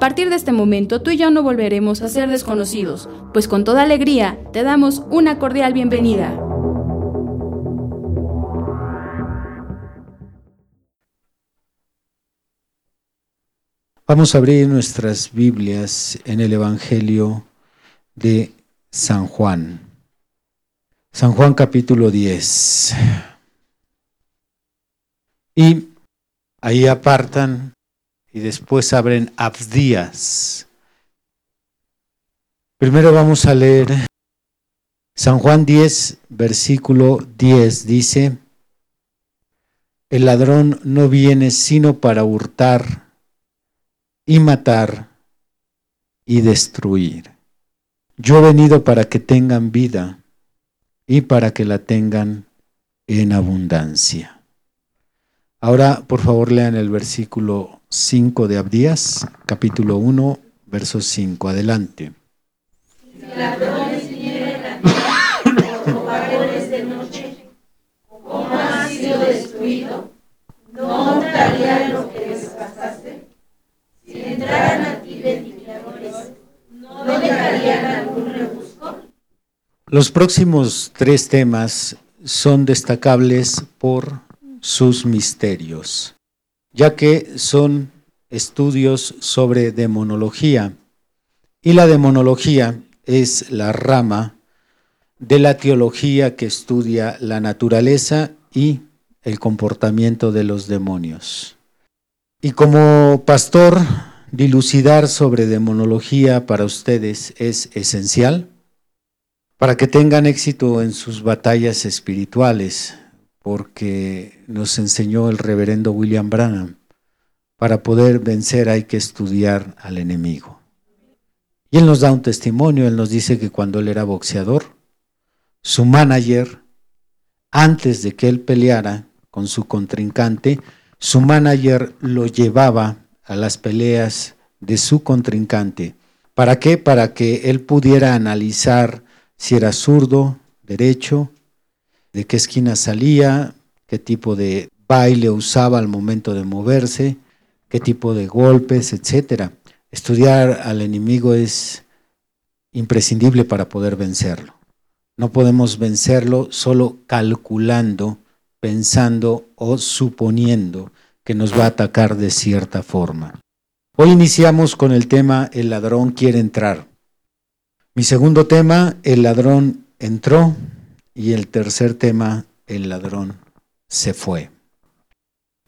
A partir de este momento tú y yo no volveremos a ser desconocidos, pues con toda alegría te damos una cordial bienvenida. Vamos a abrir nuestras Biblias en el Evangelio de San Juan. San Juan capítulo 10. Y ahí apartan y después abren Abdías. Primero vamos a leer San Juan 10, versículo 10, dice, el ladrón no viene sino para hurtar y matar y destruir. Yo he venido para que tengan vida y para que la tengan en abundancia. Ahora, por favor, lean el versículo 5 de Abdías, capítulo 1, verso 5. Adelante. De no dejarían algún rebusco. Los próximos tres temas son destacables por sus misterios ya que son estudios sobre demonología. Y la demonología es la rama de la teología que estudia la naturaleza y el comportamiento de los demonios. Y como pastor, dilucidar sobre demonología para ustedes es esencial para que tengan éxito en sus batallas espirituales, porque nos enseñó el reverendo William Branham. Para poder vencer hay que estudiar al enemigo. Y él nos da un testimonio, él nos dice que cuando él era boxeador, su manager, antes de que él peleara con su contrincante, su manager lo llevaba a las peleas de su contrincante. ¿Para qué? Para que él pudiera analizar si era zurdo, derecho, de qué esquina salía, qué tipo de baile usaba al momento de moverse, qué tipo de golpes, etc. Estudiar al enemigo es imprescindible para poder vencerlo. No podemos vencerlo solo calculando, pensando o suponiendo que nos va a atacar de cierta forma. Hoy iniciamos con el tema El ladrón quiere entrar. Mi segundo tema, El ladrón entró. Y el tercer tema, el ladrón se fue.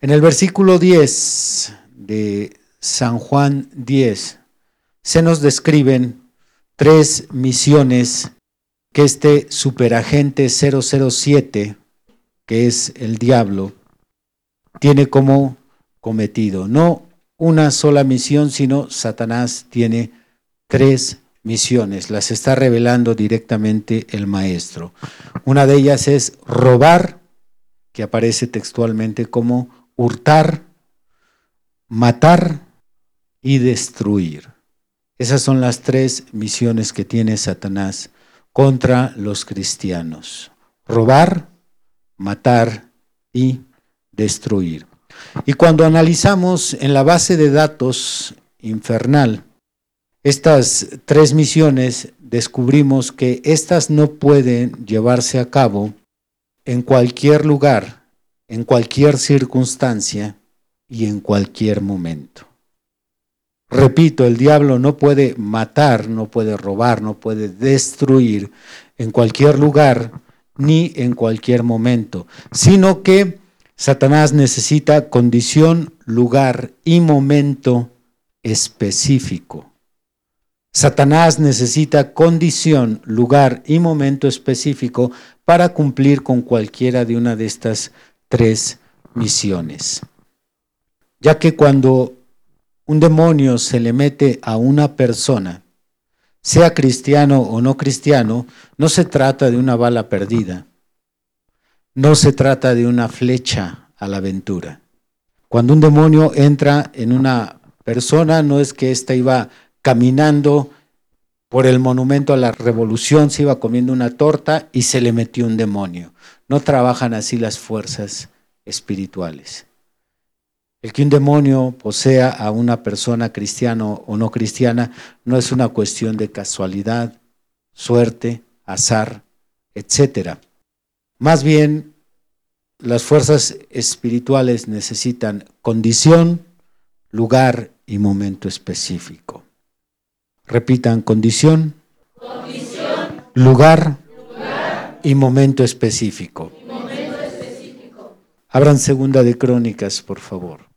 En el versículo 10 de San Juan 10 se nos describen tres misiones que este superagente 007, que es el diablo, tiene como cometido. No una sola misión, sino Satanás tiene tres misiones, las está revelando directamente el maestro. Una de ellas es robar, que aparece textualmente como hurtar, matar y destruir. Esas son las tres misiones que tiene Satanás contra los cristianos. Robar, matar y destruir. Y cuando analizamos en la base de datos infernal, estas tres misiones descubrimos que estas no pueden llevarse a cabo en cualquier lugar, en cualquier circunstancia y en cualquier momento. Repito, el diablo no puede matar, no puede robar, no puede destruir en cualquier lugar ni en cualquier momento, sino que Satanás necesita condición, lugar y momento específico Satanás necesita condición, lugar y momento específico para cumplir con cualquiera de una de estas tres misiones. Ya que cuando un demonio se le mete a una persona, sea cristiano o no cristiano, no se trata de una bala perdida, no se trata de una flecha a la aventura. Cuando un demonio entra en una persona, no es que ésta iba caminando por el monumento a la revolución, se iba comiendo una torta y se le metió un demonio. No trabajan así las fuerzas espirituales. El que un demonio posea a una persona cristiana o no cristiana no es una cuestión de casualidad, suerte, azar, etc. Más bien, las fuerzas espirituales necesitan condición, lugar y momento específico. Repitan condición, lugar, y momento específico. Abran segunda de crónicas, por favor.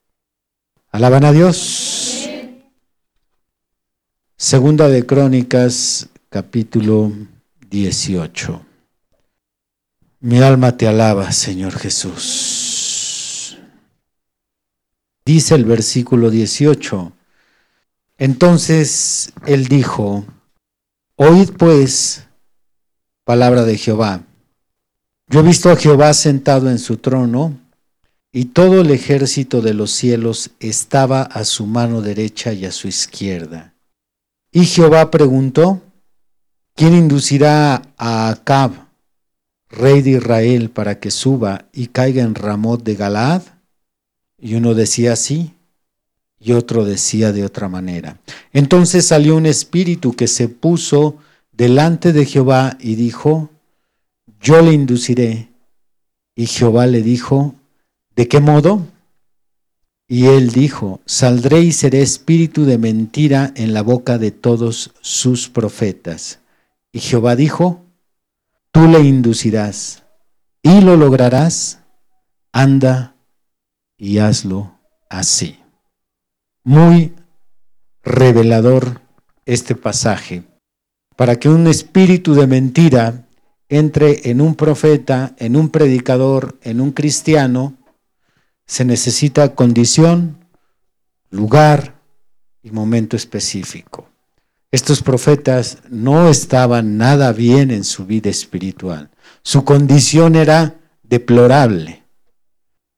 Alaban a Dios. Segunda de Crónicas, capítulo 18. Mi alma te alaba, Señor Jesús. Dice el versículo 18. Entonces él dijo, oíd pues palabra de Jehová. Yo he visto a Jehová sentado en su trono y todo el ejército de los cielos estaba a su mano derecha y a su izquierda. Y Jehová preguntó, ¿quién inducirá a Acab, rey de Israel, para que suba y caiga en Ramot de Galaad? Y uno decía así, y otro decía de otra manera. Entonces salió un espíritu que se puso delante de Jehová y dijo, yo le induciré. Y Jehová le dijo, ¿De qué modo? Y él dijo, saldré y seré espíritu de mentira en la boca de todos sus profetas. Y Jehová dijo, tú le inducirás y lo lograrás, anda y hazlo así. Muy revelador este pasaje, para que un espíritu de mentira entre en un profeta, en un predicador, en un cristiano, se necesita condición, lugar y momento específico. Estos profetas no estaban nada bien en su vida espiritual. Su condición era deplorable,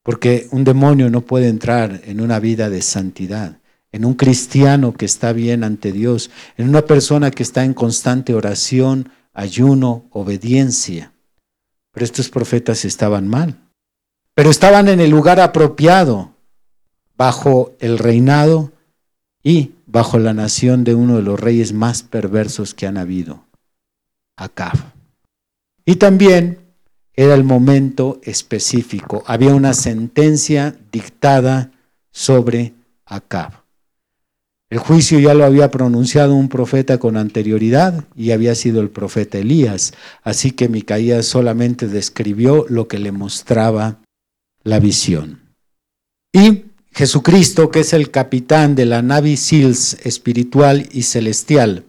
porque un demonio no puede entrar en una vida de santidad, en un cristiano que está bien ante Dios, en una persona que está en constante oración, ayuno, obediencia. Pero estos profetas estaban mal pero estaban en el lugar apropiado, bajo el reinado y bajo la nación de uno de los reyes más perversos que han habido, Acab. Y también era el momento específico, había una sentencia dictada sobre Acab. El juicio ya lo había pronunciado un profeta con anterioridad y había sido el profeta Elías, así que Micaías solamente describió lo que le mostraba la visión. Y Jesucristo, que es el capitán de la Navy SEALs espiritual y celestial,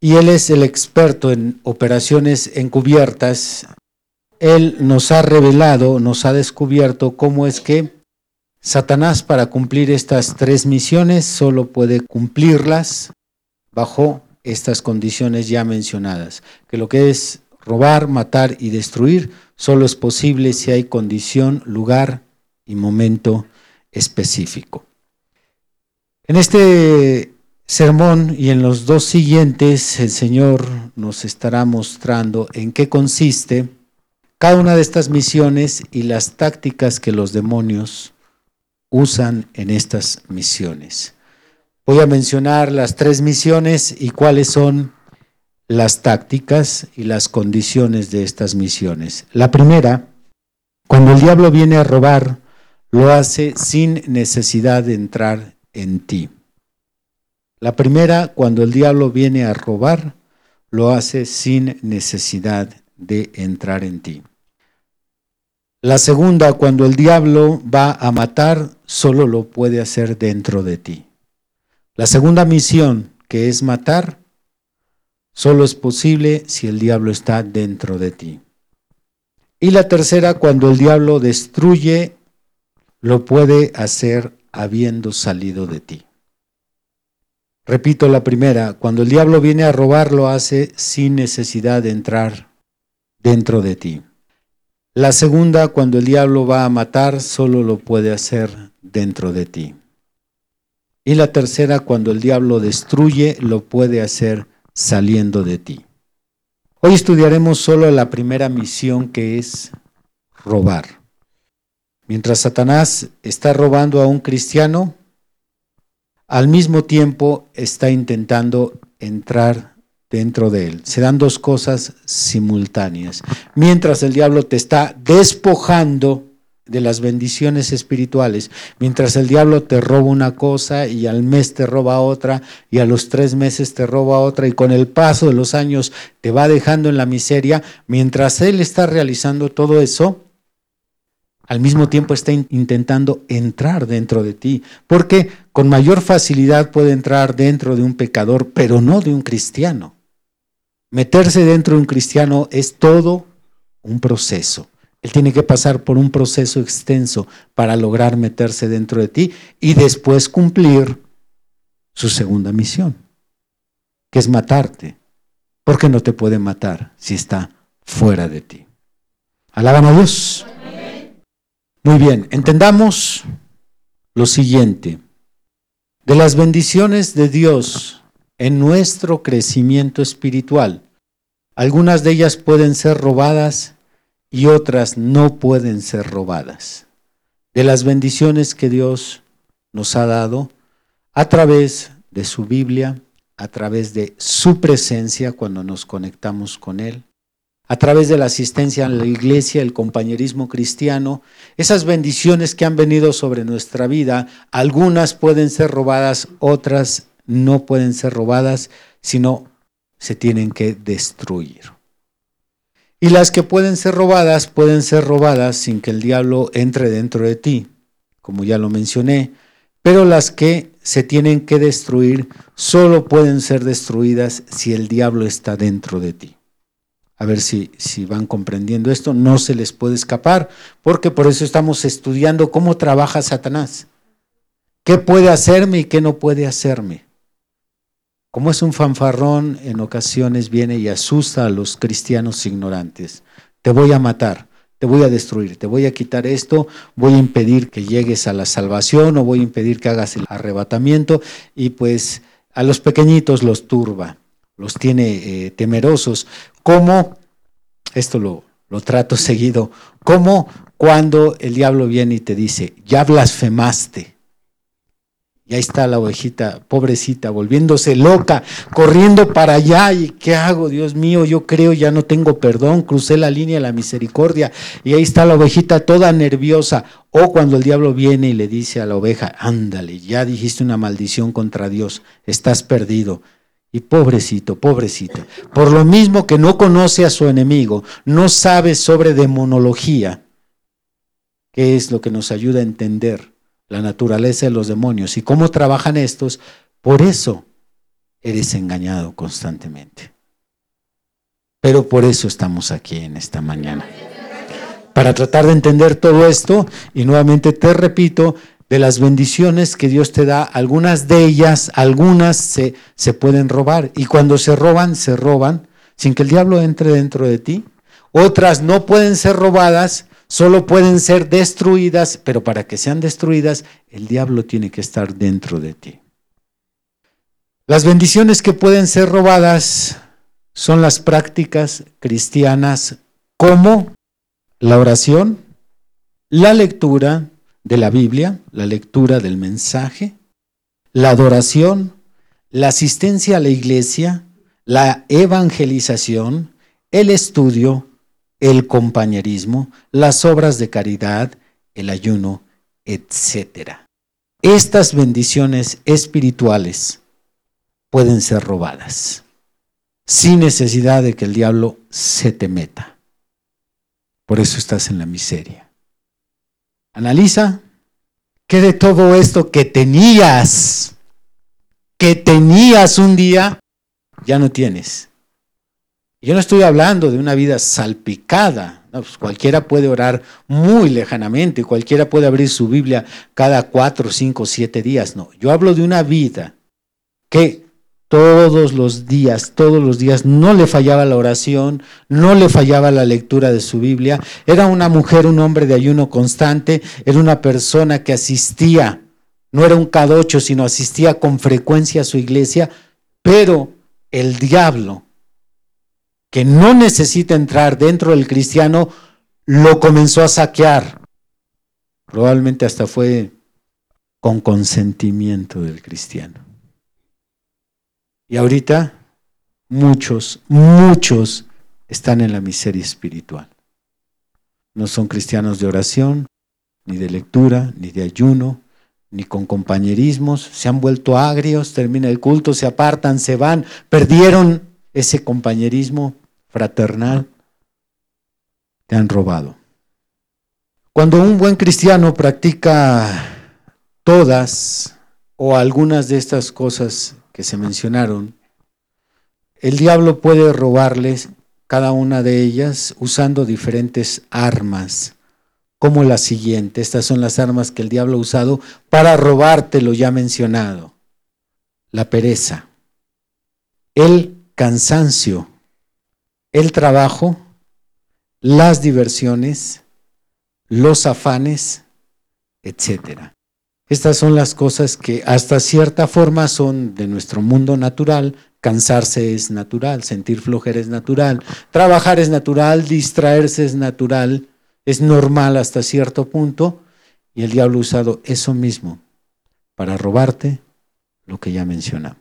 y Él es el experto en operaciones encubiertas, Él nos ha revelado, nos ha descubierto cómo es que Satanás para cumplir estas tres misiones solo puede cumplirlas bajo estas condiciones ya mencionadas, que lo que es robar, matar y destruir solo es posible si hay condición, lugar y momento específico. En este sermón y en los dos siguientes, el Señor nos estará mostrando en qué consiste cada una de estas misiones y las tácticas que los demonios usan en estas misiones. Voy a mencionar las tres misiones y cuáles son las tácticas y las condiciones de estas misiones. La primera, cuando el diablo viene a robar, lo hace sin necesidad de entrar en ti. La primera, cuando el diablo viene a robar, lo hace sin necesidad de entrar en ti. La segunda, cuando el diablo va a matar, solo lo puede hacer dentro de ti. La segunda misión que es matar, solo es posible si el diablo está dentro de ti. Y la tercera, cuando el diablo destruye, lo puede hacer habiendo salido de ti. Repito la primera, cuando el diablo viene a robar, lo hace sin necesidad de entrar dentro de ti. La segunda, cuando el diablo va a matar, solo lo puede hacer dentro de ti. Y la tercera, cuando el diablo destruye, lo puede hacer saliendo de ti. Hoy estudiaremos solo la primera misión que es robar. Mientras Satanás está robando a un cristiano, al mismo tiempo está intentando entrar dentro de él. Se dan dos cosas simultáneas. Mientras el diablo te está despojando de las bendiciones espirituales, mientras el diablo te roba una cosa y al mes te roba otra y a los tres meses te roba otra y con el paso de los años te va dejando en la miseria, mientras él está realizando todo eso, al mismo tiempo está intentando entrar dentro de ti, porque con mayor facilidad puede entrar dentro de un pecador, pero no de un cristiano. Meterse dentro de un cristiano es todo un proceso. Él tiene que pasar por un proceso extenso para lograr meterse dentro de ti y después cumplir su segunda misión, que es matarte, porque no te puede matar si está fuera de ti. Alaban a Dios. Muy bien, entendamos lo siguiente. De las bendiciones de Dios en nuestro crecimiento espiritual, algunas de ellas pueden ser robadas y otras no pueden ser robadas. De las bendiciones que Dios nos ha dado a través de su Biblia, a través de su presencia cuando nos conectamos con Él, a través de la asistencia a la iglesia, el compañerismo cristiano, esas bendiciones que han venido sobre nuestra vida, algunas pueden ser robadas, otras no pueden ser robadas, sino se tienen que destruir. Y las que pueden ser robadas, pueden ser robadas sin que el diablo entre dentro de ti, como ya lo mencioné, pero las que se tienen que destruir solo pueden ser destruidas si el diablo está dentro de ti a ver si, si van comprendiendo esto, no se les puede escapar, porque por eso estamos estudiando cómo trabaja Satanás. ¿Qué puede hacerme y qué no puede hacerme? Como es un fanfarrón, en ocasiones viene y asusta a los cristianos ignorantes. Te voy a matar, te voy a destruir, te voy a quitar esto, voy a impedir que llegues a la salvación o voy a impedir que hagas el arrebatamiento y pues a los pequeñitos los turba los tiene eh, temerosos. ¿Cómo? Esto lo, lo trato seguido. ¿Cómo cuando el diablo viene y te dice, ya blasfemaste? Y ahí está la ovejita, pobrecita, volviéndose loca, corriendo para allá. ¿Y qué hago, Dios mío? Yo creo, ya no tengo perdón, crucé la línea de la misericordia. Y ahí está la ovejita toda nerviosa. O cuando el diablo viene y le dice a la oveja, ándale, ya dijiste una maldición contra Dios, estás perdido. Y pobrecito, pobrecito. Por lo mismo que no conoce a su enemigo, no sabe sobre demonología, que es lo que nos ayuda a entender la naturaleza de los demonios y cómo trabajan estos, por eso eres engañado constantemente. Pero por eso estamos aquí en esta mañana. Para tratar de entender todo esto, y nuevamente te repito, de las bendiciones que Dios te da, algunas de ellas, algunas se, se pueden robar. Y cuando se roban, se roban sin que el diablo entre dentro de ti. Otras no pueden ser robadas, solo pueden ser destruidas, pero para que sean destruidas, el diablo tiene que estar dentro de ti. Las bendiciones que pueden ser robadas son las prácticas cristianas como la oración, la lectura, de la Biblia, la lectura del mensaje, la adoración, la asistencia a la iglesia, la evangelización, el estudio, el compañerismo, las obras de caridad, el ayuno, etc. Estas bendiciones espirituales pueden ser robadas sin necesidad de que el diablo se te meta. Por eso estás en la miseria. Analiza qué de todo esto que tenías, que tenías un día, ya no tienes. Yo no estoy hablando de una vida salpicada. Pues cualquiera puede orar muy lejanamente, cualquiera puede abrir su Biblia cada cuatro, cinco, siete días. No, yo hablo de una vida que todos los días, todos los días, no le fallaba la oración, no le fallaba la lectura de su Biblia. Era una mujer, un hombre de ayuno constante, era una persona que asistía, no era un cadocho, sino asistía con frecuencia a su iglesia, pero el diablo, que no necesita entrar dentro del cristiano, lo comenzó a saquear. Probablemente hasta fue con consentimiento del cristiano. Y ahorita muchos, muchos están en la miseria espiritual. No son cristianos de oración, ni de lectura, ni de ayuno, ni con compañerismos. Se han vuelto agrios, termina el culto, se apartan, se van, perdieron ese compañerismo fraternal. Te han robado. Cuando un buen cristiano practica todas o algunas de estas cosas que se mencionaron, el diablo puede robarles cada una de ellas usando diferentes armas, como la siguiente. Estas son las armas que el diablo ha usado para robarte lo ya mencionado. La pereza, el cansancio, el trabajo, las diversiones, los afanes, etcétera. Estas son las cosas que hasta cierta forma son de nuestro mundo natural. Cansarse es natural, sentir flojera es natural, trabajar es natural, distraerse es natural, es normal hasta cierto punto. Y el diablo ha usado eso mismo para robarte lo que ya mencionamos.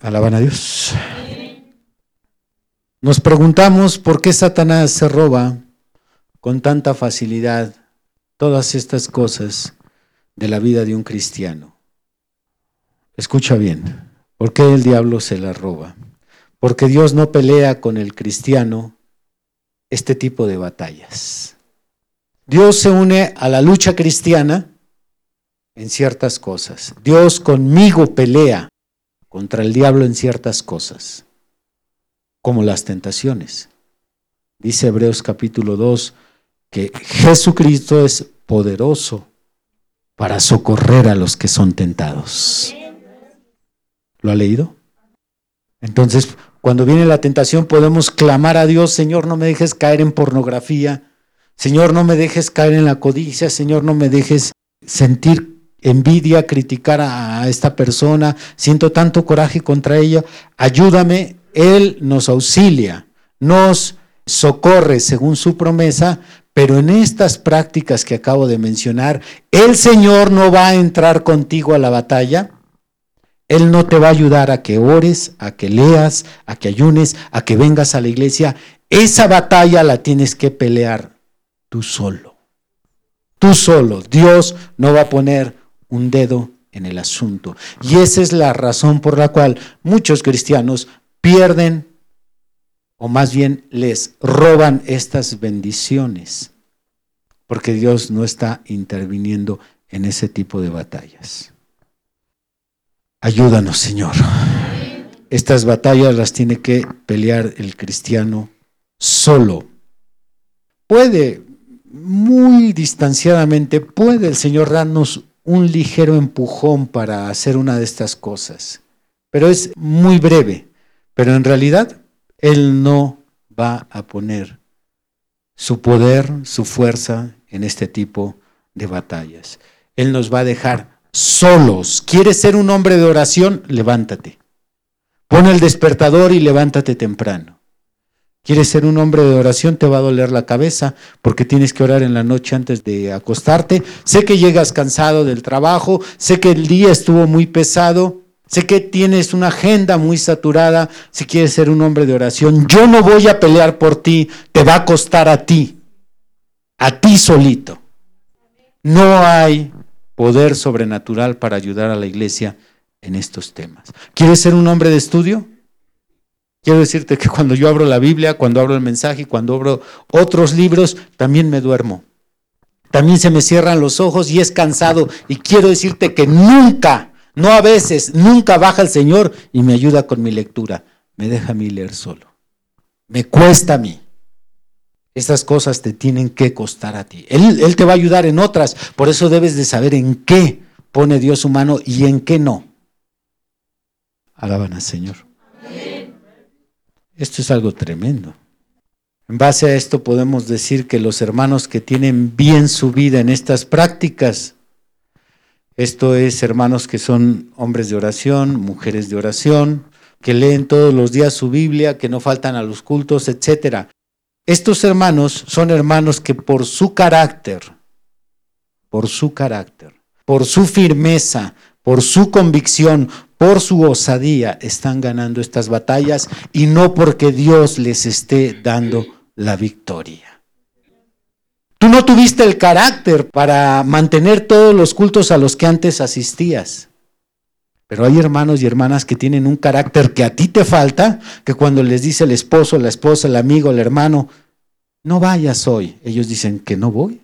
Alaban a Dios. Nos preguntamos por qué Satanás se roba con tanta facilidad todas estas cosas de la vida de un cristiano. Escucha bien, ¿por qué el diablo se la roba? Porque Dios no pelea con el cristiano este tipo de batallas. Dios se une a la lucha cristiana en ciertas cosas. Dios conmigo pelea contra el diablo en ciertas cosas, como las tentaciones. Dice Hebreos capítulo 2, que Jesucristo es poderoso para socorrer a los que son tentados. ¿Lo ha leído? Entonces, cuando viene la tentación podemos clamar a Dios, Señor, no me dejes caer en pornografía, Señor, no me dejes caer en la codicia, Señor, no me dejes sentir envidia, criticar a, esta persona, siento tanto coraje contra ella, ayúdame, Él nos auxilia, nos socorre según su promesa, pero en estas prácticas que acabo de mencionar, el Señor no va a entrar contigo a la batalla. Él no te va a ayudar a que ores, a que leas, a que ayunes, a que vengas a la iglesia. Esa batalla la tienes que pelear tú solo. Tú solo. Dios no va a poner un dedo en el asunto. Y esa es la razón por la cual muchos cristianos pierden o más bien les roban estas bendiciones, porque Dios no está interviniendo en ese tipo de batallas. Ayúdanos, Señor. Estas batallas las tiene que pelear el cristiano solo. Puede, muy distanciadamente, puede el Señor darnos un ligero empujón para hacer una de estas cosas, pero es muy breve. Pero en realidad él no va a poner su poder, su fuerza en este tipo de batallas. Él nos va a dejar solos. ¿Quieres ser un hombre de oración? Levántate. Pon el despertador y levántate temprano. ¿Quieres ser un hombre de oración? Te va a doler la cabeza porque tienes que orar en la noche antes de acostarte. Sé que llegas cansado del trabajo, sé que el día estuvo muy pesado, Sé que tienes una agenda muy saturada si quieres ser un hombre de oración. Yo no voy a pelear por ti, te va a costar a ti, a ti solito. No hay poder sobrenatural para ayudar a la iglesia en estos temas. ¿Quieres ser un hombre de estudio? Quiero decirte que cuando yo abro la Biblia, cuando abro el mensaje cuando abro otros libros, también me duermo. También se me cierran los ojos y es cansado. Y quiero decirte que nunca No a veces, nunca baja el Señor y me ayuda con mi lectura. Me deja a mí leer solo. Me cuesta a mí. Estas cosas te tienen que costar a ti. Él, él te va a ayudar en otras. Por eso debes de saber en qué pone Dios su mano y en qué no. Alaban al Señor. Esto es algo tremendo. En base a esto podemos decir que los hermanos que tienen bien su vida en estas prácticas, esto es hermanos que son hombres de oración, mujeres de oración, que leen todos los días su Biblia, que no faltan a los cultos, etcétera. Estos hermanos son hermanos que por su carácter, por su carácter, por su firmeza, por su convicción, por su osadía, están ganando estas batallas y no porque Dios les esté dando la victoria. Tú no tuviste el carácter para mantener todos los cultos a los que antes asistías. Pero hay hermanos y hermanas que tienen un carácter que a ti te falta, que cuando les dice el esposo, la esposa, el amigo, el hermano, no vayas hoy, ellos dicen que no voy.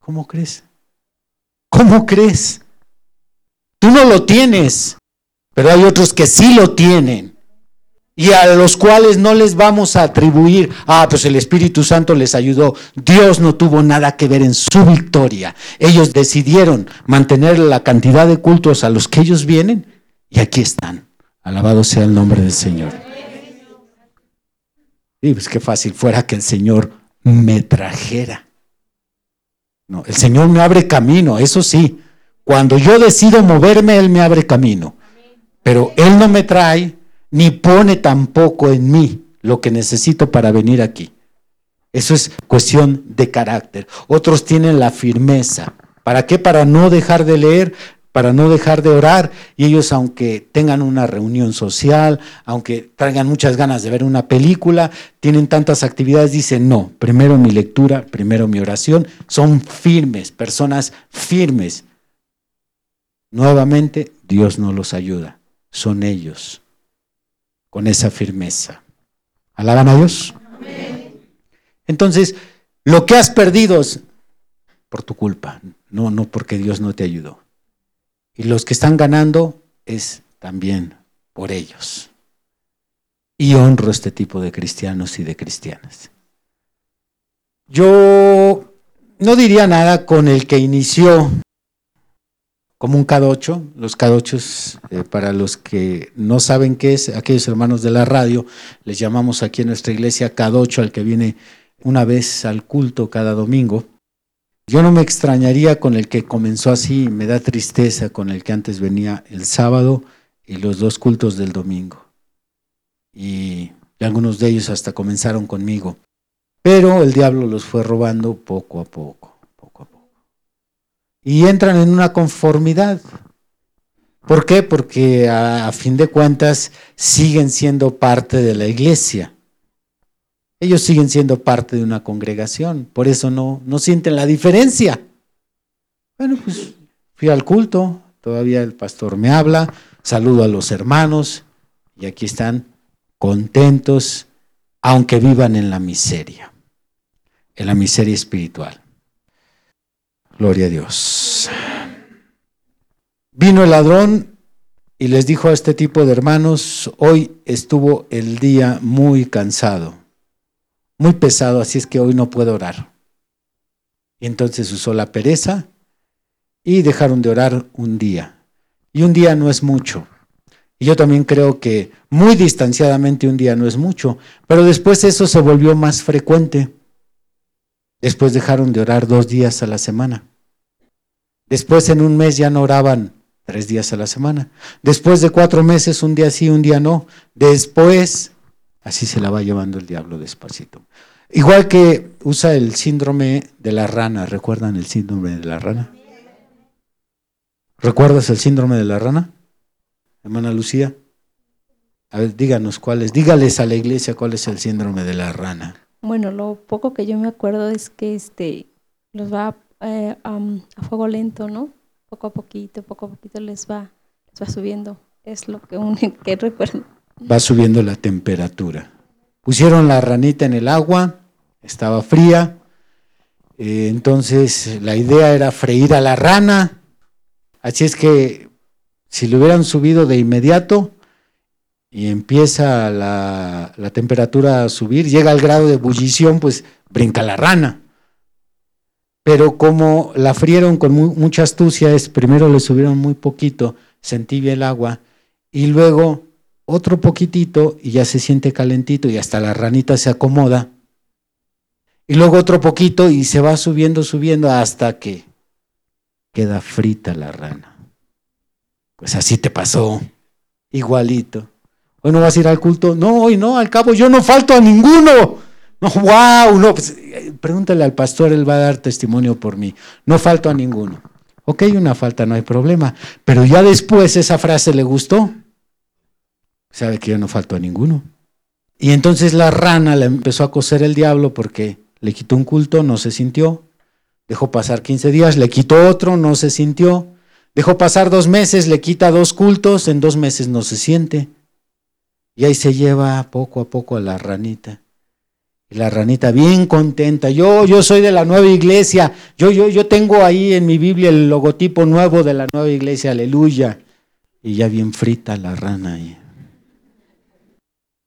¿Cómo crees? ¿Cómo crees? Tú no lo tienes, pero hay otros que sí lo tienen y a los cuales no les vamos a atribuir, ah, pues el Espíritu Santo les ayudó. Dios no tuvo nada que ver en su victoria. Ellos decidieron mantener la cantidad de cultos a los que ellos vienen y aquí están. Alabado sea el nombre del Señor. Y pues qué fácil fuera que el Señor me trajera. No, el Señor me abre camino, eso sí. Cuando yo decido moverme, Él me abre camino. Pero Él no me trae ni pone tampoco en mí lo que necesito para venir aquí. Eso es cuestión de carácter. Otros tienen la firmeza. ¿Para qué? Para no dejar de leer, para no dejar de orar. Y ellos, aunque tengan una reunión social, aunque traigan muchas ganas de ver una película, tienen tantas actividades, dicen, no, primero mi lectura, primero mi oración. Son firmes, personas firmes. Nuevamente, Dios no los ayuda. Son ellos con esa firmeza. ¿Alaban a Dios? Entonces, lo que has perdido es por tu culpa, no, no porque Dios no te ayudó. Y los que están ganando es también por ellos. Y honro este tipo de cristianos y de cristianas. Yo no diría nada con el que inició como un K8. Los K8, eh, para los que no saben qué es, aquellos hermanos de la radio, les llamamos aquí en nuestra iglesia K8 al que viene una vez al culto cada domingo. Yo no me extrañaría con el que comenzó así, me da tristeza con el que antes venía el sábado y los dos cultos del domingo. Y algunos de ellos hasta comenzaron conmigo. Pero el diablo los fue robando poco a poco y entran en una conformidad. ¿Por qué? Porque a, fin de cuentas siguen siendo parte de la iglesia. Ellos siguen siendo parte de una congregación, por eso no, no sienten la diferencia. Bueno, pues fui al culto, todavía el pastor me habla, saludo a los hermanos y aquí están contentos, aunque vivan en la miseria, en la miseria espiritual. Gloria a Dios. Vino el ladrón y les dijo a este tipo de hermanos, hoy estuvo el día muy cansado, muy pesado, así es que hoy no puedo orar. Y entonces usó la pereza y dejaron de orar un día. Y un día no es mucho. Y yo también creo que muy distanciadamente un día no es mucho, pero después eso se volvió más frecuente. Después dejaron de orar dos días a la semana. Después en un mes ya no oraban tres días a la semana. Después de cuatro meses, un día sí, un día no. Después, así se la va llevando el diablo despacito. Igual que usa el síndrome de la rana. ¿Recuerdan el síndrome de la rana? ¿Recuerdas el síndrome de la rana? Hermana Lucía. A ver, díganos cuál es. Dígales a la iglesia cuál es el síndrome de la rana. Bueno, lo poco que yo me acuerdo es que este los va eh, a fuego lento, ¿no? Poco a poquito, poco a poquito les va, va subiendo. Es lo que, un, que recuerdo. Va subiendo la temperatura. Pusieron la ranita en el agua, estaba fría, eh, entonces la idea era freír a la rana, así es que Si le hubieran subido de inmediato y empieza la, la temperatura a subir, llega al grado de ebullición, pues brinca la rana. Pero como la frieron con mucha astucia, es primero le subieron muy poquito, sentí el agua, y luego otro poquitito y ya se siente calentito y hasta la ranita se acomoda. Y luego otro poquito y se va subiendo, subiendo hasta que queda frita la rana. Pues así te pasó, igualito. Hoy no vas a ir al culto. No, hoy no, al cabo yo no falto a ninguno. No, wow, no, pues, pregúntale al pastor, él va a dar testimonio por mí. No falto a ninguno. Ok, una falta, no hay problema. Pero ya después esa frase le gustó. Sabe que yo no falto a ninguno. Y entonces la rana le empezó a coser el diablo porque le quitó un culto, no se sintió. Dejó pasar 15 días, le quitó otro, no se sintió. Dejó pasar dos meses, le quita dos cultos, en dos meses no se siente. Y ahí se lleva poco a poco a la ranita. Y la ranita bien contenta. Yo, yo soy de la nueva iglesia. Yo, yo, yo tengo ahí en mi Biblia el logotipo nuevo de la nueva iglesia. Aleluya. Y ya bien frita la rana ahí.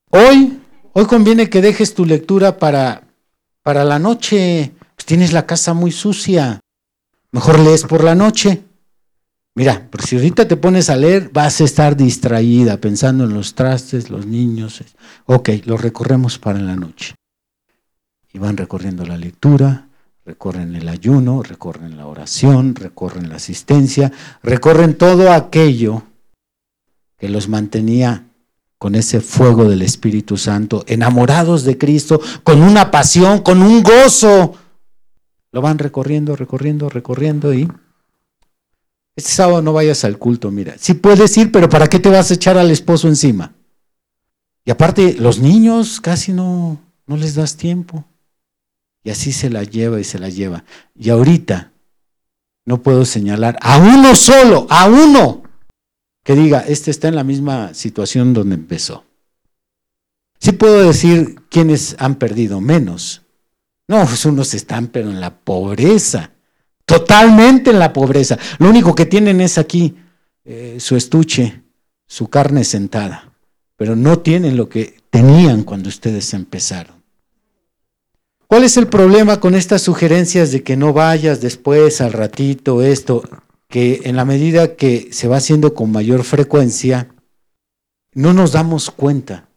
Hoy, hoy conviene que dejes tu lectura para, para la noche. Pues tienes la casa muy sucia. Mejor lees por la noche. Mira, si ahorita te pones a leer, vas a estar distraída pensando en los trastes, los niños. Ok, lo recorremos para la noche y van recorriendo la lectura, recorren el ayuno, recorren la oración, recorren la asistencia, recorren todo aquello que los mantenía con ese fuego del Espíritu Santo, enamorados de Cristo, con una pasión, con un gozo. Lo van recorriendo, recorriendo, recorriendo y este sábado no vayas al culto, mira. Sí puedes ir, pero ¿para qué te vas a echar al esposo encima? Y aparte, los niños casi no, no les das tiempo. Y así se la lleva y se la lleva. Y ahorita no puedo señalar a uno solo, a uno, que diga, este está en la misma situación donde empezó. Sí puedo decir quiénes han perdido menos. No, pues unos están, pero en la pobreza, totalmente en la pobreza. Lo único que tienen es aquí eh, su estuche, su carne sentada, pero no tienen lo que tenían cuando ustedes empezaron. ¿Cuál es el problema con estas sugerencias de que no vayas después, al ratito, esto? Que en la medida que se va haciendo con mayor frecuencia, no nos damos cuenta,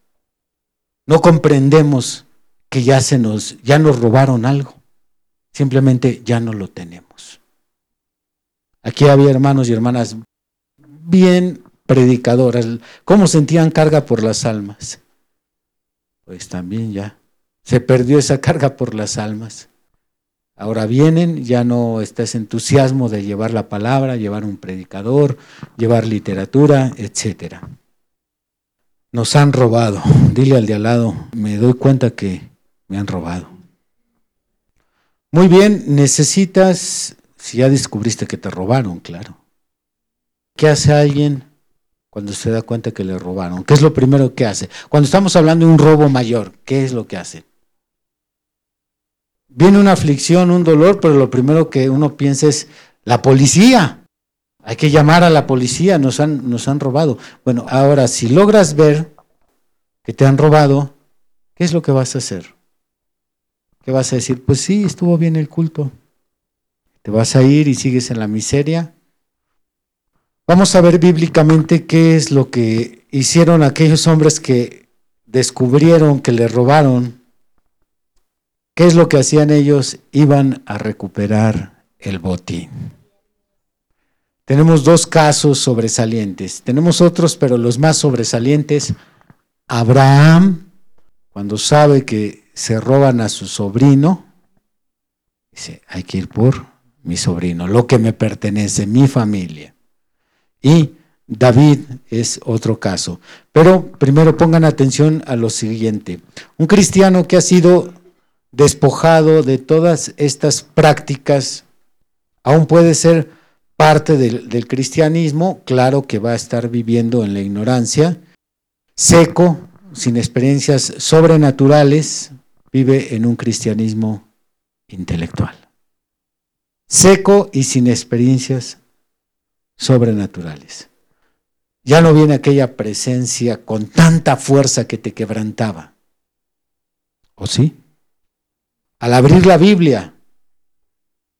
no comprendemos que ya se nos, ya nos robaron algo, simplemente ya no lo tenemos. Aquí había hermanos y hermanas bien predicadoras, ¿cómo sentían carga por las almas? Pues también ya se perdió esa carga por las almas. Ahora vienen, ya no está ese entusiasmo de llevar la palabra, llevar un predicador, llevar literatura, etc. Nos han robado. Dile al de al lado, me doy cuenta que me han robado. Muy bien, necesitas, si ya descubriste que te robaron, claro. ¿Qué hace alguien cuando se da cuenta que le robaron? ¿Qué es lo primero que hace? Cuando estamos hablando de un robo mayor, ¿qué es lo que hace? Viene una aflicción, un dolor, pero lo primero que uno piensa es la policía. Hay que llamar a la policía, nos han, nos han robado. Bueno, ahora, si logras ver que te han robado, ¿qué es lo que vas a hacer? ¿Qué vas a decir? Pues sí, estuvo bien el culto. ¿Te vas a ir y sigues en la miseria? Vamos a ver bíblicamente qué es lo que hicieron aquellos hombres que descubrieron que le robaron ¿Qué es lo que hacían ellos? Iban a recuperar el botín. Tenemos dos casos sobresalientes. Tenemos otros, pero los más sobresalientes. Abraham, cuando sabe que se roban a su sobrino, dice, hay que ir por mi sobrino, lo que me pertenece, mi familia. Y David es otro caso. Pero primero pongan atención a lo siguiente. Un cristiano que ha sido despojado de todas estas prácticas, aún puede ser parte del, cristianismo, claro que va a estar viviendo en la ignorancia, seco, sin experiencias sobrenaturales, vive en un cristianismo intelectual. Seco y sin experiencias sobrenaturales. Ya no viene aquella presencia con tanta fuerza que te quebrantaba. ¿O sí? Al abrir la Biblia,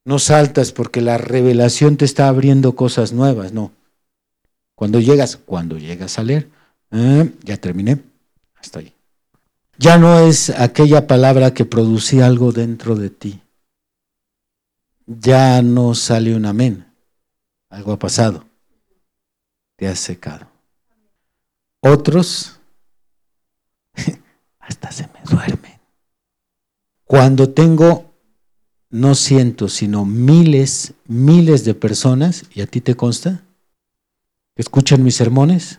no saltas porque la revelación te está abriendo cosas nuevas, no. Cuando llegas, cuando llegas a leer, eh, ya terminé, hasta ahí. Ya no es aquella palabra que producía algo dentro de ti. Ya no sale un amén. Algo ha pasado. Te has secado. Otros hasta se me duermen. Cuando tengo no cientos, sino miles, miles de personas, y a ti te consta, que escuchan mis sermones,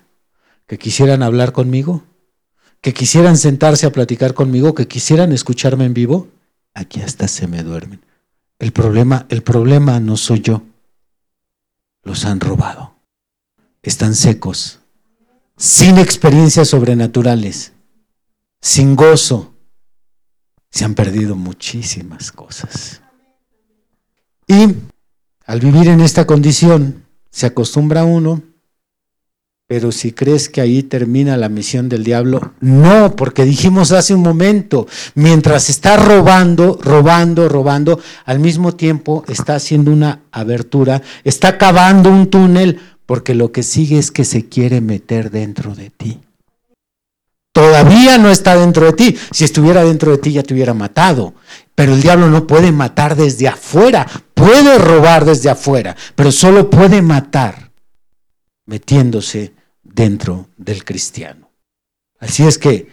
que quisieran hablar conmigo, que quisieran sentarse a platicar conmigo, que quisieran escucharme en vivo, aquí hasta se me duermen. El problema, el problema no soy yo. Los han robado. Están secos, sin experiencias sobrenaturales, sin gozo, se han perdido muchísimas cosas. Y al vivir en esta condición, se acostumbra uno, pero si crees que ahí termina la misión del diablo, no, porque dijimos hace un momento, mientras está robando, robando, robando, al mismo tiempo está haciendo una abertura, está cavando un túnel, porque lo que sigue es que se quiere meter dentro de ti. Todavía no está dentro de ti. Si estuviera dentro de ti ya te hubiera matado. Pero el diablo no puede matar desde afuera. Puede robar desde afuera, pero solo puede matar metiéndose dentro del cristiano. Así es que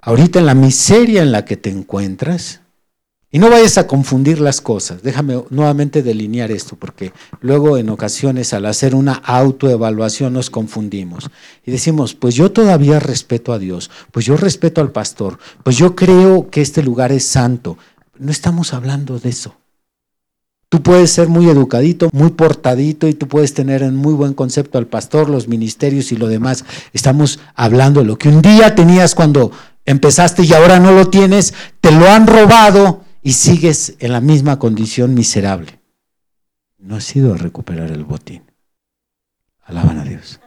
ahorita en la miseria en la que te encuentras, y no vayas a confundir las cosas. Déjame nuevamente delinear esto, porque luego en ocasiones al hacer una autoevaluación nos confundimos. Y decimos, pues yo todavía respeto a Dios, pues yo respeto al pastor, pues yo creo que este lugar es santo. No estamos hablando de eso. Tú puedes ser muy educadito, muy portadito y tú puedes tener en muy buen concepto al pastor, los ministerios y lo demás. Estamos hablando de lo que un día tenías cuando empezaste y ahora no lo tienes, te lo han robado y sigues en la misma condición miserable. No has ido a recuperar el botín. Alaban a Dios.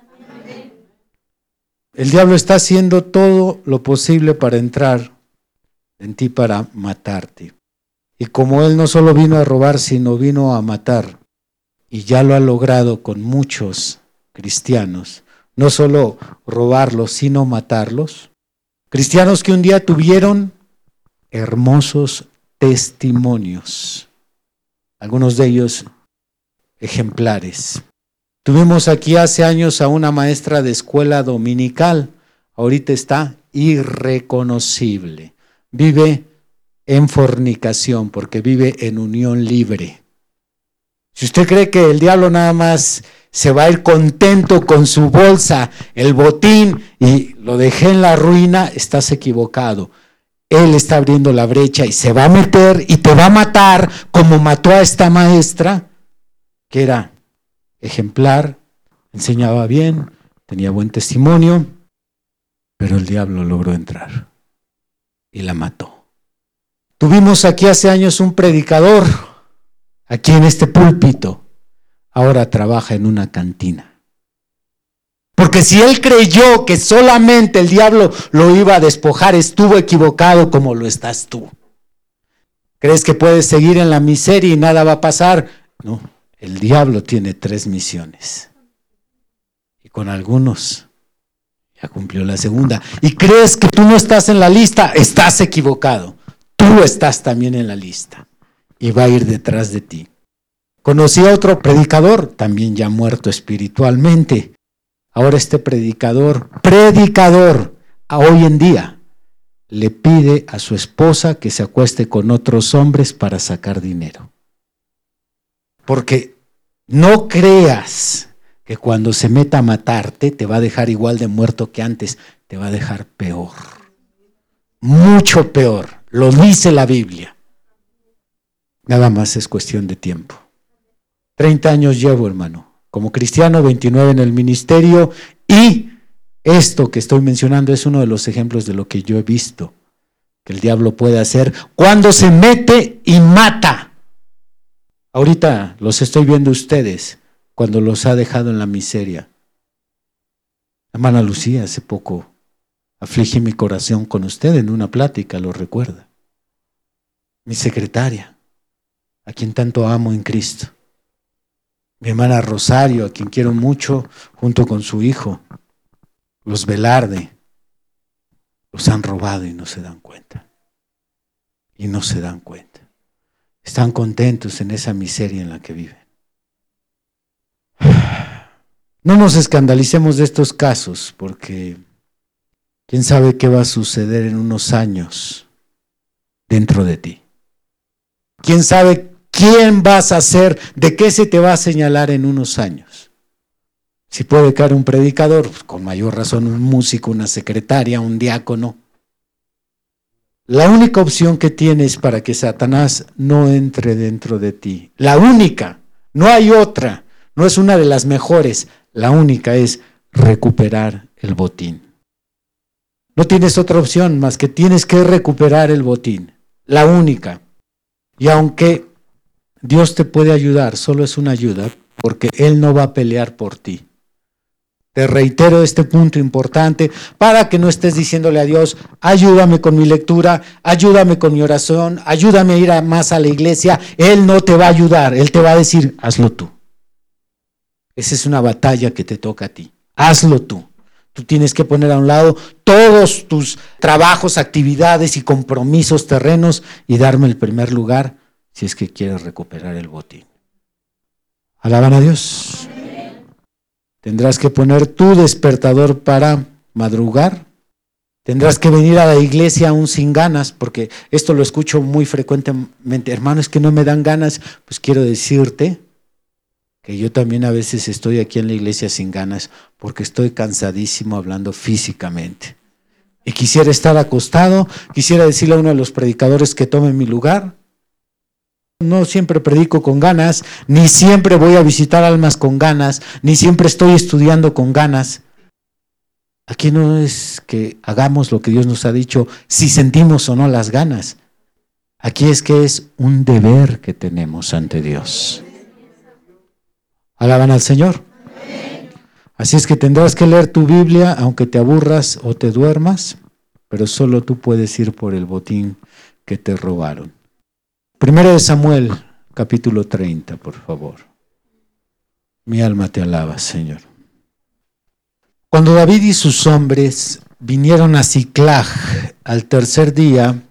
El diablo está haciendo todo lo posible para entrar en ti para matarte. Y como él no solo vino a robar, sino vino a matar, y ya lo ha logrado con muchos cristianos, no solo robarlos, sino matarlos, cristianos que un día tuvieron hermosos testimonios, algunos de ellos ejemplares. Tuvimos aquí hace años a una maestra de escuela dominical, ahorita está irreconocible, vive en fornicación porque vive en unión libre. Si usted cree que el diablo nada más se va a ir contento con su bolsa, el botín, y lo dejé en la ruina, estás equivocado. Él está abriendo la brecha y se va a meter y te va a matar como mató a esta maestra, que era ejemplar, enseñaba bien, tenía buen testimonio, pero el diablo logró entrar y la mató. Tuvimos aquí hace años un predicador, aquí en este púlpito, ahora trabaja en una cantina. Porque si él creyó que solamente el diablo lo iba a despojar, estuvo equivocado como lo estás tú. ¿Crees que puedes seguir en la miseria y nada va a pasar? No, el diablo tiene tres misiones. Y con algunos ya cumplió la segunda. Y crees que tú no estás en la lista, estás equivocado. Tú estás también en la lista. Y va a ir detrás de ti. Conocí a otro predicador, también ya muerto espiritualmente, Ahora este predicador, predicador, a hoy en día, le pide a su esposa que se acueste con otros hombres para sacar dinero. Porque no creas que cuando se meta a matarte te va a dejar igual de muerto que antes, te va a dejar peor. Mucho peor. Lo dice la Biblia. Nada más es cuestión de tiempo. Treinta años llevo, hermano como cristiano, 29 en el ministerio y esto que estoy mencionando es uno de los ejemplos de lo que yo he visto que el diablo puede hacer cuando se mete y mata. Ahorita los estoy viendo ustedes cuando los ha dejado en la miseria. Hermana Lucía, hace poco aflige mi corazón con usted en una plática, lo recuerda. Mi secretaria, a quien tanto amo en Cristo. Mi hermana Rosario, a quien quiero mucho, junto con su hijo. Los Velarde, los han robado y no se dan cuenta. Y no se dan cuenta. Están contentos en esa miseria en la que viven. No nos escandalicemos de estos casos porque quién sabe qué va a suceder en unos años dentro de ti. ¿Quién sabe quién vas a ser? ¿De qué se te va a señalar en unos años? Si puede caer un predicador, pues con mayor razón un músico, una secretaria, un diácono. La única opción que tienes para que Satanás no entre dentro de ti, la única, no hay otra, no es una de las mejores, la única es recuperar el botín. No tienes otra opción más que tienes que recuperar el botín, la única. Y aunque Dios te puede ayudar, solo es una ayuda, porque Él no va a pelear por ti. Te reitero este punto importante para que no estés diciéndole a Dios, ayúdame con mi lectura, ayúdame con mi oración, ayúdame a ir más a la iglesia. Él no te va a ayudar, Él te va a decir, hazlo tú. Esa es una batalla que te toca a ti. Hazlo tú. Tú tienes que poner a un lado todos tus trabajos, actividades y compromisos terrenos y darme el primer lugar si es que quieres recuperar el botín. Alaban a Dios. Tendrás que poner tu despertador para madrugar. Tendrás que venir a la iglesia aún sin ganas, porque esto lo escucho muy frecuentemente. Hermano, es que no me dan ganas. Pues quiero decirte que yo también a veces estoy aquí en la iglesia sin ganas porque estoy cansadísimo hablando físicamente. Y quisiera estar acostado, quisiera decirle a uno de los predicadores que tome mi lugar. No siempre predico con ganas, ni siempre voy a visitar almas con ganas, ni siempre estoy estudiando con ganas. Aquí no es que hagamos lo que Dios nos ha dicho si sentimos o no las ganas. Aquí es que es un deber que tenemos ante Dios. Alaban al Señor. Así es que tendrás que leer tu Biblia aunque te aburras o te duermas, pero solo tú puedes ir por el botín que te robaron. Primero de Samuel, capítulo 30, por favor. Mi alma te alaba, Señor. Cuando David y sus hombres vinieron a Ciclag al tercer día,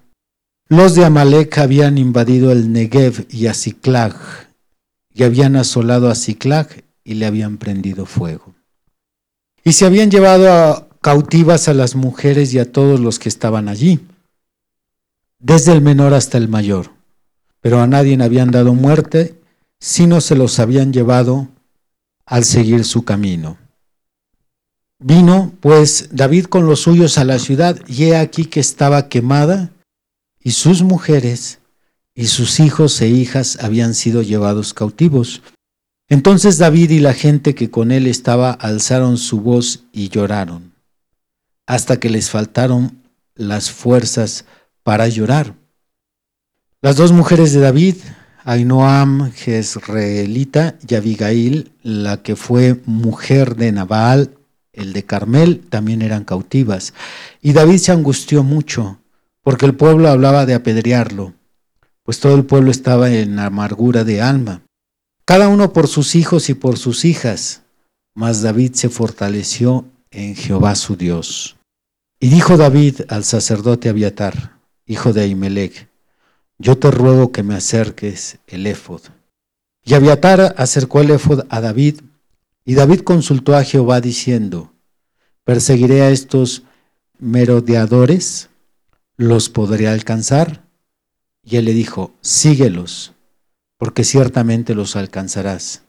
los de Amalek habían invadido el Negev y a Ciclag y habían asolado a Ciclag y le habían prendido fuego. Y se habían llevado cautivas a las mujeres y a todos los que estaban allí, desde el menor hasta el mayor, pero a nadie habían dado muerte, sino se los habían llevado al seguir su camino. Vino pues David con los suyos a la ciudad, y he aquí que estaba quemada, y sus mujeres y sus hijos e hijas habían sido llevados cautivos. Entonces David y la gente que con él estaba alzaron su voz y lloraron, hasta que les faltaron las fuerzas para llorar. Las dos mujeres de David, Ainoam Jezreelita y Abigail, la que fue mujer de Nabal, el de Carmel, también eran cautivas. Y David se angustió mucho, porque el pueblo hablaba de apedrearlo pues todo el pueblo estaba en amargura de alma, cada uno por sus hijos y por sus hijas, mas David se fortaleció en Jehová su Dios. Y dijo David al sacerdote Abiatar, hijo de Ahimelech, yo te ruego que me acerques el éfod. Y Abiatar acercó el éfod a David, y David consultó a Jehová diciendo, ¿perseguiré a estos merodeadores? ¿Los podré alcanzar? Y él le dijo, síguelos, porque ciertamente los alcanzarás,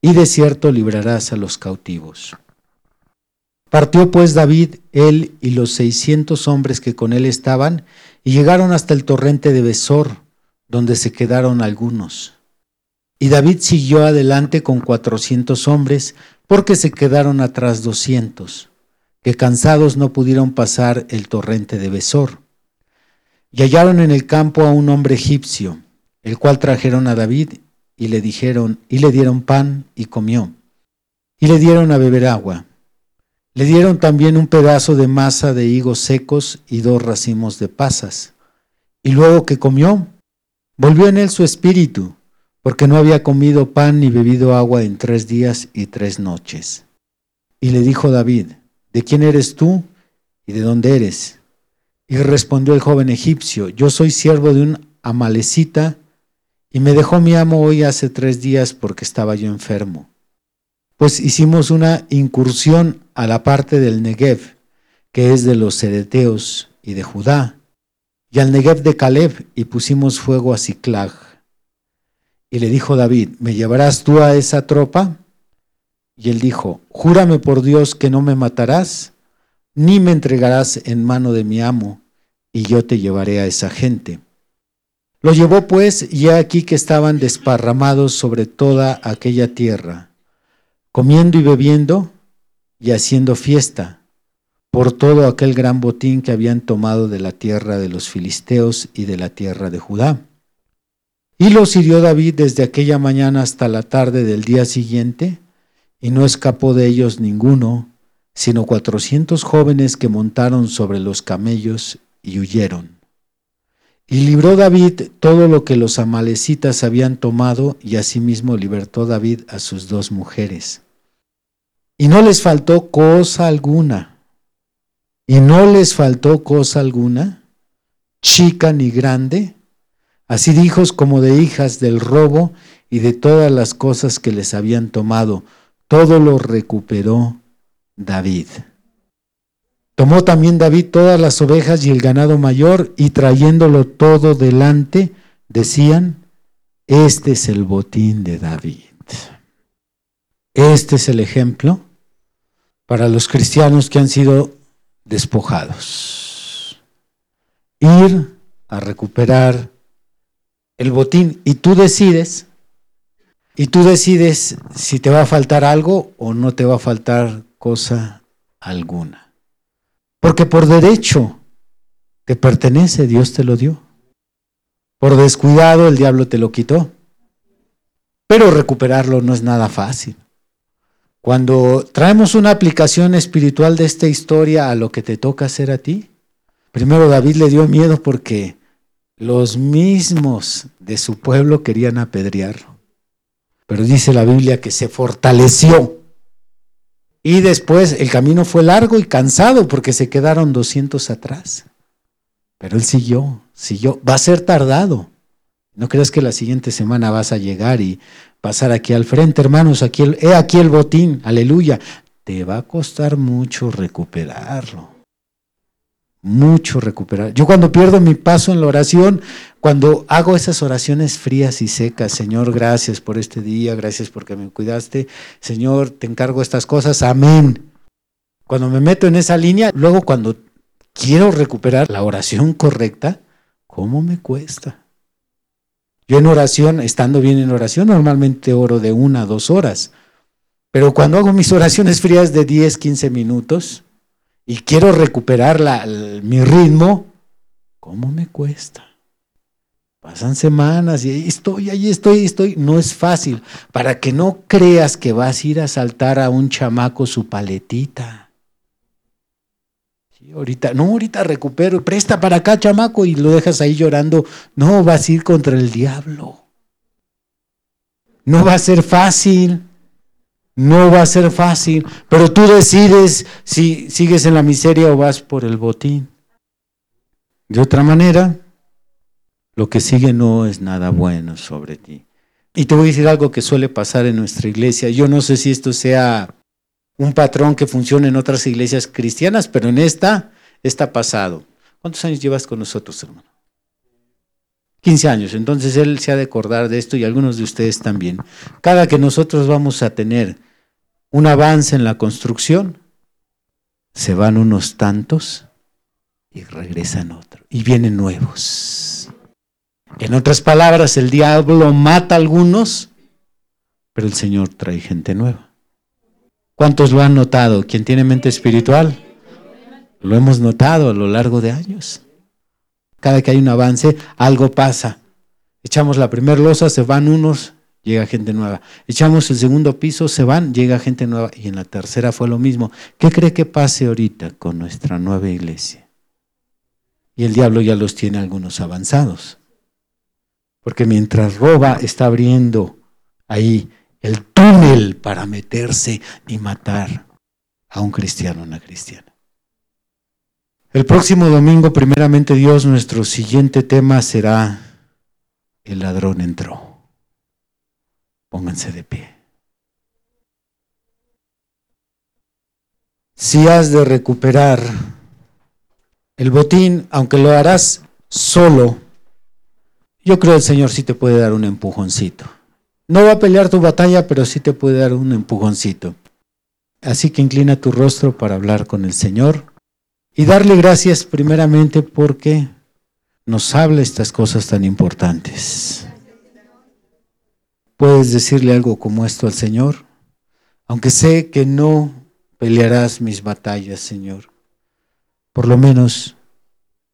y de cierto librarás a los cautivos. Partió pues David, él y los seiscientos hombres que con él estaban, y llegaron hasta el torrente de Besor, donde se quedaron algunos. Y David siguió adelante con cuatrocientos hombres, porque se quedaron atrás doscientos, que cansados no pudieron pasar el torrente de Besor. Y hallaron en el campo a un hombre egipcio, el cual trajeron a David y le dijeron, y le dieron pan y comió, y le dieron a beber agua. Le dieron también un pedazo de masa de higos secos y dos racimos de pasas. Y luego que comió, volvió en él su espíritu, porque no había comido pan ni bebido agua en tres días y tres noches. Y le dijo David, ¿de quién eres tú y de dónde eres? Y respondió el joven egipcio, yo soy siervo de un amalecita, y me dejó mi amo hoy hace tres días porque estaba yo enfermo pues hicimos una incursión a la parte del Negev, que es de los Sedeteos y de Judá, y al Negev de Caleb, y pusimos fuego a Ciclag. Y le dijo David, ¿me llevarás tú a esa tropa? Y él dijo, júrame por Dios que no me matarás, ni me entregarás en mano de mi amo, y yo te llevaré a esa gente. Lo llevó pues, y aquí que estaban desparramados sobre toda aquella tierra comiendo y bebiendo y haciendo fiesta por todo aquel gran botín que habían tomado de la tierra de los filisteos y de la tierra de Judá. Y los hirió David desde aquella mañana hasta la tarde del día siguiente, y no escapó de ellos ninguno, sino cuatrocientos jóvenes que montaron sobre los camellos y huyeron. Y libró David todo lo que los amalecitas habían tomado, y asimismo libertó David a sus dos mujeres. Y no les faltó cosa alguna. Y no les faltó cosa alguna, chica ni grande, así de hijos como de hijas del robo y de todas las cosas que les habían tomado. Todo lo recuperó David. Tomó también David todas las ovejas y el ganado mayor y trayéndolo todo delante, decían, este es el botín de David. Este es el ejemplo para los cristianos que han sido despojados. Ir a recuperar el botín y tú decides, y tú decides si te va a faltar algo o no te va a faltar cosa alguna. Porque por derecho te pertenece, Dios te lo dio. Por descuidado el diablo te lo quitó. Pero recuperarlo no es nada fácil. Cuando traemos una aplicación espiritual de esta historia a lo que te toca hacer a ti, primero David le dio miedo porque los mismos de su pueblo querían apedrearlo. Pero dice la Biblia que se fortaleció y después el camino fue largo y cansado porque se quedaron 200 atrás. Pero él siguió, siguió. Va a ser tardado. No creas que la siguiente semana vas a llegar y pasar aquí al frente, hermanos. Aquí he aquí el botín, aleluya. Te va a costar mucho recuperarlo mucho recuperar. Yo cuando pierdo mi paso en la oración, cuando hago esas oraciones frías y secas, Señor, gracias por este día, gracias porque me cuidaste, Señor, te encargo estas cosas, amén. Cuando me meto en esa línea, luego cuando quiero recuperar la oración correcta, ¿cómo me cuesta? Yo en oración, estando bien en oración, normalmente oro de una a dos horas. Pero cuando hago mis oraciones frías de 10, 15 minutos, y quiero recuperar mi ritmo, ¿cómo me cuesta? Pasan semanas y ahí estoy, ahí estoy, estoy. No es fácil. Para que no creas que vas a ir a saltar a un chamaco su paletita. ahorita, no, ahorita recupero, presta para acá, chamaco, y lo dejas ahí llorando. No, vas a ir contra el diablo. No va a ser fácil. No va a ser fácil, pero tú decides si sigues en la miseria o vas por el botín. De otra manera, lo que sigue no es nada bueno sobre ti. Y te voy a decir algo que suele pasar en nuestra iglesia. Yo no sé si esto sea un patrón que funcione en otras iglesias cristianas, pero en esta está pasado. ¿Cuántos años llevas con nosotros, hermano? 15 años. Entonces él se ha de acordar de esto y algunos de ustedes también. Cada que nosotros vamos a tener un avance en la construcción, se van unos tantos y regresan otros. Y vienen nuevos. En otras palabras, el diablo mata a algunos, pero el Señor trae gente nueva. ¿Cuántos lo han notado? ¿Quién tiene mente espiritual? Lo hemos notado a lo largo de años. Cada que hay un avance, algo pasa. Echamos la primera losa, se van unos llega gente nueva. Echamos el segundo piso, se van, llega gente nueva. Y en la tercera fue lo mismo. ¿Qué cree que pase ahorita con nuestra nueva iglesia? Y el diablo ya los tiene algunos avanzados. Porque mientras roba, está abriendo ahí el túnel para meterse y matar a un cristiano una cristiana. El próximo domingo, primeramente Dios, nuestro siguiente tema será El ladrón entró. Pónganse de pie. Si has de recuperar el botín, aunque lo harás solo, yo creo el Señor sí te puede dar un empujoncito. No va a pelear tu batalla, pero sí te puede dar un empujoncito. Así que inclina tu rostro para hablar con el Señor y darle gracias primeramente porque nos habla estas cosas tan importantes. ¿Puedes decirle algo como esto al Señor? Aunque sé que no pelearás mis batallas, Señor, por lo menos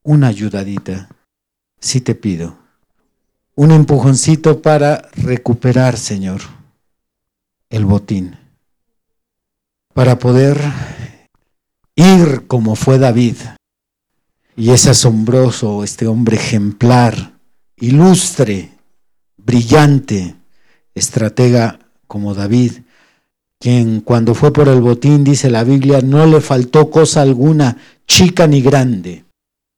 una ayudadita, si te pido. Un empujoncito para recuperar, Señor, el botín. Para poder ir como fue David. Y es asombroso este hombre ejemplar, ilustre, brillante, estratega como David, quien cuando fue por el botín, dice la Biblia, no le faltó cosa alguna, chica ni grande,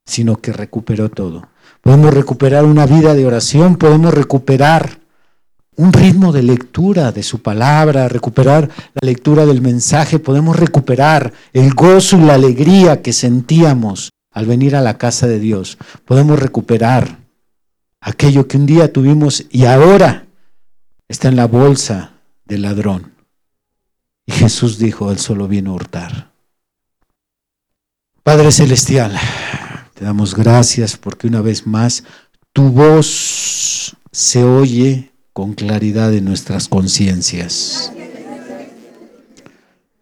sino que recuperó todo. Podemos recuperar una vida de oración, podemos recuperar un ritmo de lectura de su palabra, recuperar la lectura del mensaje, podemos recuperar el gozo y la alegría que sentíamos al venir a la casa de Dios. Podemos recuperar aquello que un día tuvimos y ahora está en la bolsa del ladrón. Y Jesús dijo, Él solo vino a hurtar. Padre Celestial, te damos gracias porque una vez más tu voz se oye con claridad en nuestras conciencias.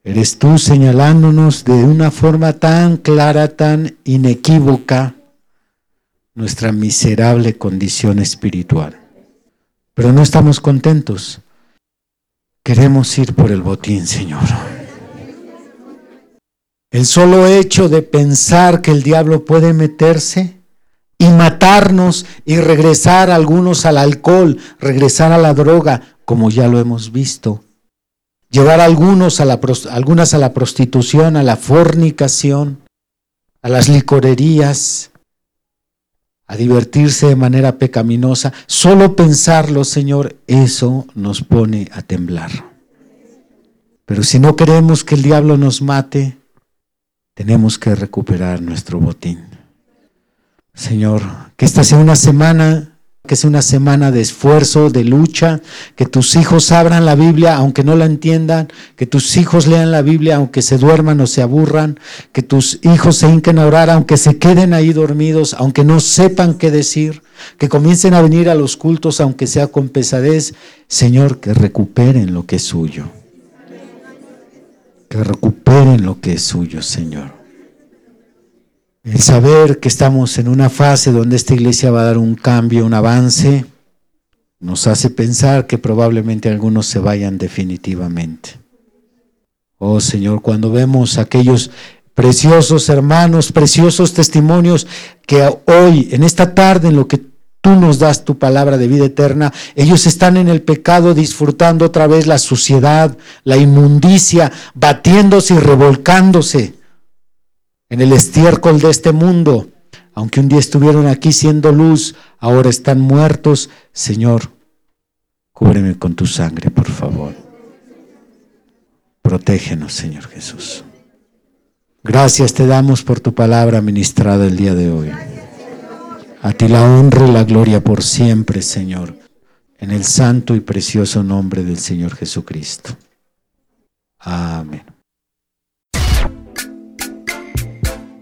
Eres tú señalándonos de una forma tan clara, tan inequívoca, nuestra miserable condición espiritual. Pero no estamos contentos. Queremos ir por el botín, Señor. El solo hecho de pensar que el diablo puede meterse y matarnos y regresar algunos al alcohol, regresar a la droga, como ya lo hemos visto. Llevar algunos a la, algunas a la prostitución, a la fornicación, a las licorerías, a divertirse de manera pecaminosa. Solo pensarlo, Señor, eso nos pone a temblar. Pero si no queremos que el diablo nos mate, tenemos que recuperar nuestro botín. Señor, que esta sea una semana, que sea una semana de esfuerzo, de lucha, que tus hijos abran la Biblia aunque no la entiendan, que tus hijos lean la Biblia aunque se duerman o se aburran, que tus hijos se hinquen a orar aunque se queden ahí dormidos, aunque no sepan qué decir, que comiencen a venir a los cultos aunque sea con pesadez. Señor, que recuperen lo que es suyo. Que recuperen lo que es suyo, Señor. El saber que estamos en una fase donde esta iglesia va a dar un cambio, un avance, nos hace pensar que probablemente algunos se vayan definitivamente. Oh Señor, cuando vemos aquellos preciosos hermanos, preciosos testimonios que hoy, en esta tarde, en lo que tú nos das tu palabra de vida eterna, ellos están en el pecado disfrutando otra vez la suciedad, la inmundicia, batiéndose y revolcándose en el estiércol de este mundo. Aunque un día estuvieron aquí siendo luz, ahora están muertos. Señor, cúbreme con tu sangre, por favor. Protégenos, Señor Jesús. Gracias te damos por tu palabra ministrada el día de hoy. A ti la honra y la gloria por siempre, Señor, en el santo y precioso nombre del Señor Jesucristo. Amén.